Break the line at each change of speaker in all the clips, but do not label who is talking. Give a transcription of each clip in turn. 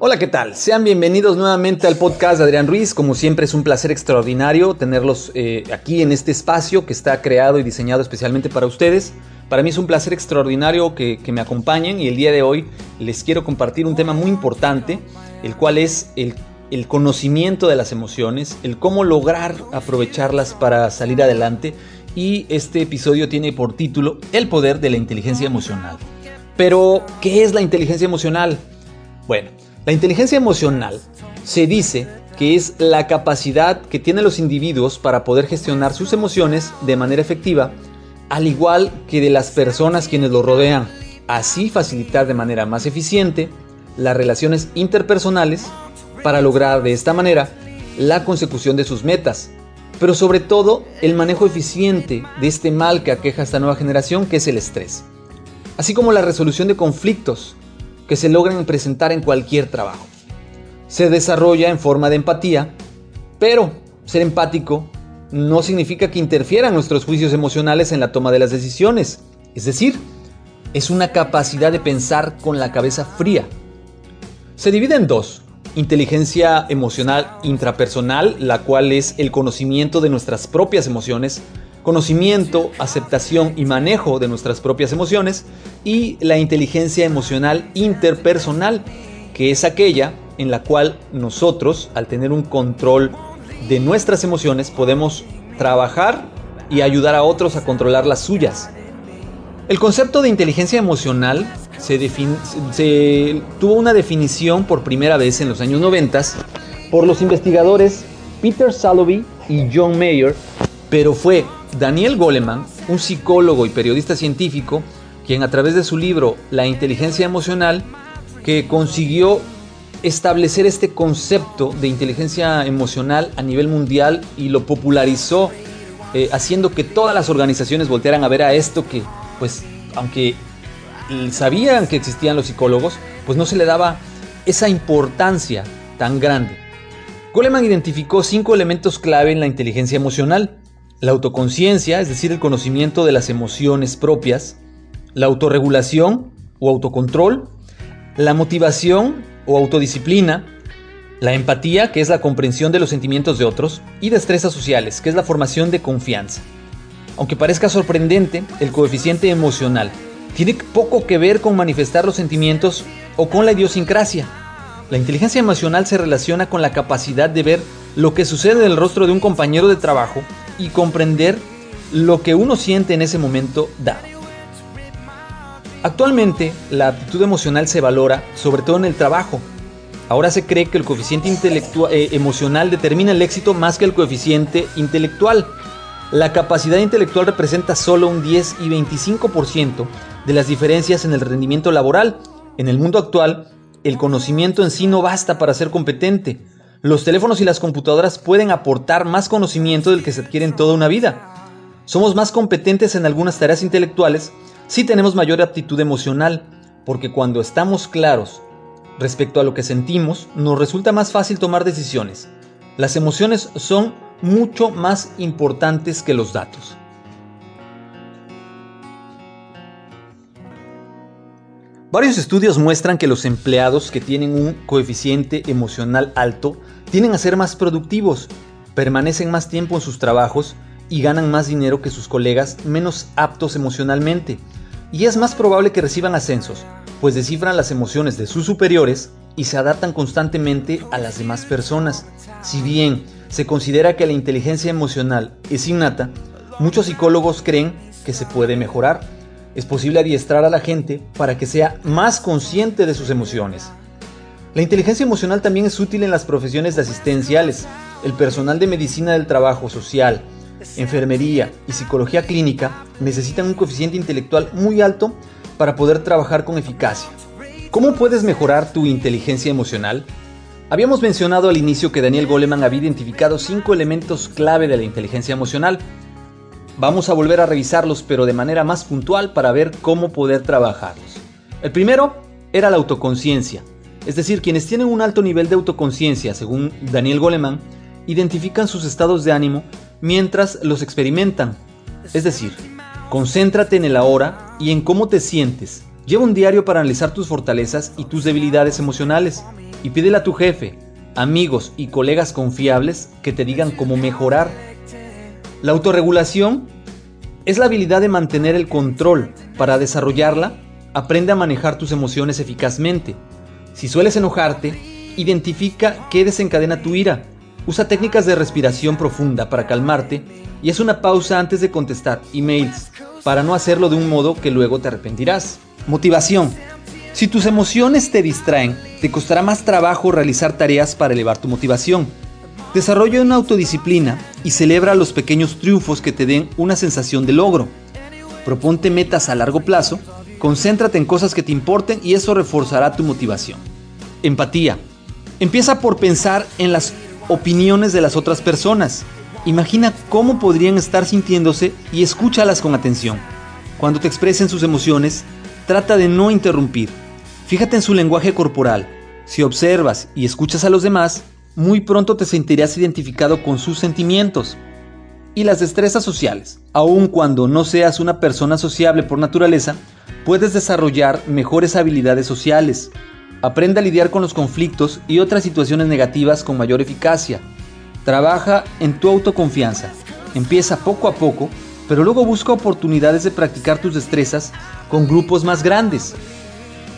Hola, ¿qué tal? Sean bienvenidos nuevamente al podcast de Adrián Ruiz. Como siempre es un placer extraordinario tenerlos eh, aquí en este espacio que está creado y diseñado especialmente para ustedes. Para mí es un placer extraordinario que, me acompañen y el día de hoy les quiero compartir un tema muy importante, el cual es el, el conocimiento de las emociones, el cómo lograr aprovecharlas para salir adelante y este episodio tiene por título El poder de la inteligencia emocional. Pero, ¿qué es la inteligencia emocional? Bueno, la inteligencia emocional se dice que es la capacidad que tienen los individuos para poder gestionar sus emociones de manera efectiva, al igual que de las personas quienes lo rodean, así facilitar de manera más eficiente las relaciones interpersonales para lograr de esta manera la consecución de sus metas, pero sobre todo el manejo eficiente de este mal que aqueja a esta nueva generación que es el estrés, así como la resolución de conflictos que se logran presentar en cualquier trabajo. Se desarrolla en forma de empatía, pero ser empático no significa que interfieran nuestros juicios emocionales en la toma de las decisiones. Es decir, es una capacidad de pensar con la cabeza fría. Se divide en dos. Inteligencia emocional intrapersonal, la cual es el conocimiento de nuestras propias emociones, conocimiento, aceptación y manejo de nuestras propias emociones y la inteligencia emocional interpersonal, que es aquella en la cual nosotros, al tener un control de nuestras emociones, podemos trabajar y ayudar a otros a controlar las suyas. El concepto de inteligencia emocional se, tuvo una definición por primera vez en los años 90 por los investigadores Peter Salovey y John Mayer, pero fue Daniel Goleman, un psicólogo y periodista científico, quien a través de su libro La inteligencia emocional, que consiguió establecer este concepto de inteligencia emocional a nivel mundial y lo popularizó, eh, haciendo que todas las organizaciones voltearan a ver a esto que, pues, aunque sabían que existían los psicólogos, pues no se le daba esa importancia tan grande. Goleman identificó cinco elementos clave en la inteligencia emocional, la autoconciencia, es decir, el conocimiento de las emociones propias, la autorregulación o autocontrol, la motivación o autodisciplina, la empatía, que es la comprensión de los sentimientos de otros, y destrezas sociales, que es la formación de confianza. Aunque parezca sorprendente, el coeficiente emocional tiene poco que ver con manifestar los sentimientos o con la idiosincrasia. La inteligencia emocional se relaciona con la capacidad de ver lo que sucede en el rostro de un compañero de trabajo y comprender lo que uno siente en ese momento dado. Actualmente, la aptitud emocional se valora sobre todo en el trabajo. Ahora se cree que el coeficiente eh, emocional determina el éxito más que el coeficiente intelectual. La capacidad intelectual representa solo un 10 y 25% de las diferencias en el rendimiento laboral. En el mundo actual, el conocimiento en sí no basta para ser competente. Los teléfonos y las computadoras pueden aportar más conocimiento del que se adquiere en toda una vida. Somos más competentes en algunas tareas intelectuales si tenemos mayor aptitud emocional, porque cuando estamos claros respecto a lo que sentimos, nos resulta más fácil tomar decisiones. Las emociones son mucho más importantes que los datos. Varios estudios muestran que los empleados que tienen un coeficiente emocional alto tienen a ser más productivos, permanecen más tiempo en sus trabajos y ganan más dinero que sus colegas menos aptos emocionalmente. Y es más probable que reciban ascensos, pues descifran las emociones de sus superiores y se adaptan constantemente a las demás personas. Si bien se considera que la inteligencia emocional es innata, muchos psicólogos creen que se puede mejorar es posible adiestrar a la gente para que sea más consciente de sus emociones. La inteligencia emocional también es útil en las profesiones asistenciales. El personal de medicina del trabajo social, enfermería y psicología clínica necesitan un coeficiente intelectual muy alto para poder trabajar con eficacia. ¿Cómo puedes mejorar tu inteligencia emocional? Habíamos mencionado al inicio que Daniel Goleman había identificado cinco elementos clave de la inteligencia emocional Vamos a volver a revisarlos pero de manera más puntual para ver cómo poder trabajarlos. El primero era la autoconciencia, es decir, quienes tienen un alto nivel de autoconciencia, según Daniel Goleman, identifican sus estados de ánimo mientras los experimentan. Es decir, concéntrate en el ahora y en cómo te sientes. Lleva un diario para analizar tus fortalezas y tus debilidades emocionales. y pídele a tu jefe, amigos y colegas confiables que te digan cómo mejorar. La autorregulación es la habilidad de mantener el control. Para desarrollarla, aprende a manejar tus emociones eficazmente. Si sueles enojarte, identifica qué desencadena tu ira. Usa técnicas de respiración profunda para calmarte y es una pausa antes de contestar emails para no hacerlo de un modo que luego te arrepentirás. Motivación. Si tus emociones te distraen, te costará más trabajo realizar tareas para elevar tu motivación. Desarrolla una autodisciplina y celebra los pequeños triunfos que te den una sensación de logro. Proponte metas a largo plazo, concéntrate en cosas que te importen y eso reforzará tu motivación. Empatía. Empieza por pensar en las opiniones de las otras personas. Imagina cómo podrían estar sintiéndose y escúchalas con atención. Cuando te expresen sus emociones, trata de no interrumpir. Fíjate en su lenguaje corporal. Si observas y escuchas a los demás, muy pronto te sentirás identificado con sus sentimientos. Y las destrezas sociales. Aun cuando no seas una persona sociable por naturaleza, puedes desarrollar mejores habilidades sociales. Aprende a lidiar con los conflictos y otras situaciones negativas con mayor eficacia. Trabaja en tu autoconfianza. Empieza poco a poco, pero luego busca oportunidades de practicar tus destrezas con grupos más grandes.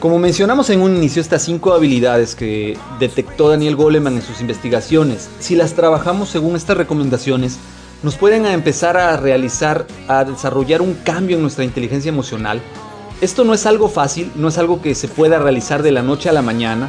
Como mencionamos en un inicio, estas cinco habilidades que detectó Daniel Goleman en sus investigaciones, si las trabajamos según estas recomendaciones, nos pueden empezar a realizar, a desarrollar un cambio en nuestra inteligencia emocional. Esto no es algo fácil, no es algo que se pueda realizar de la noche a la mañana,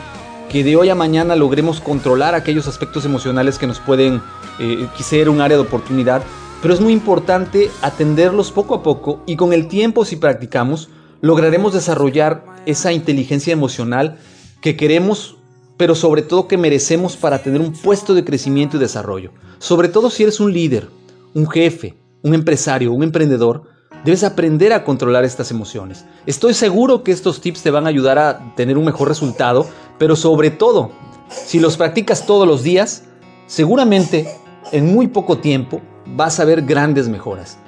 que de hoy a mañana logremos controlar aquellos aspectos emocionales que nos pueden eh, ser un área de oportunidad, pero es muy importante atenderlos poco a poco y con el tiempo si practicamos lograremos desarrollar esa inteligencia emocional que queremos, pero sobre todo que merecemos para tener un puesto de crecimiento y desarrollo. Sobre todo si eres un líder, un jefe, un empresario, un emprendedor, Debes aprender a controlar estas emociones. Estoy seguro que estos tips te van a ayudar a tener un mejor resultado, pero sobre todo, si los practicas todos los días, seguramente en muy poco tiempo vas a ver grandes mejoras.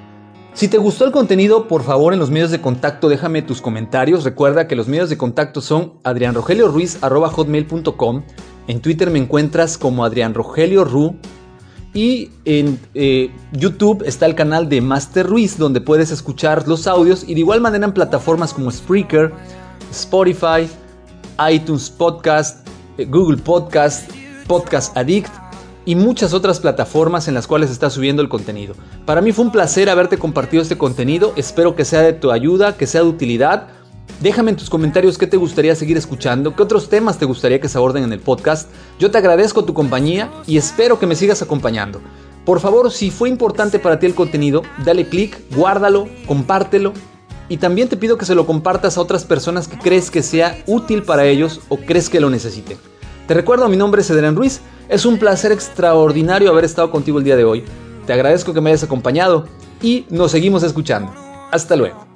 Si te gustó el contenido, por favor en los medios de contacto déjame tus comentarios. Recuerda que los medios de contacto son adrianrogelioruiz.com. En Twitter me encuentras como Adrián y en eh, YouTube está el canal de Master Ruiz, donde puedes escuchar los audios y de igual manera en plataformas como Spreaker, Spotify, iTunes Podcast, eh, Google Podcast, Podcast Addict y muchas otras plataformas en las cuales está subiendo el contenido. Para mí fue un placer haberte compartido este contenido, espero que sea de tu ayuda, que sea de utilidad. Déjame en tus comentarios qué te gustaría seguir escuchando, qué otros temas te gustaría que se aborden en el podcast. Yo te agradezco tu compañía y espero que me sigas acompañando. Por favor, si fue importante para ti el contenido, dale click, guárdalo, compártelo y también te pido que se lo compartas a otras personas que crees que sea útil para ellos o crees que lo necesiten. Te recuerdo, mi nombre es Edrán Ruiz. Es un placer extraordinario haber estado contigo el día de hoy. Te agradezco que me hayas acompañado y nos seguimos escuchando. Hasta luego.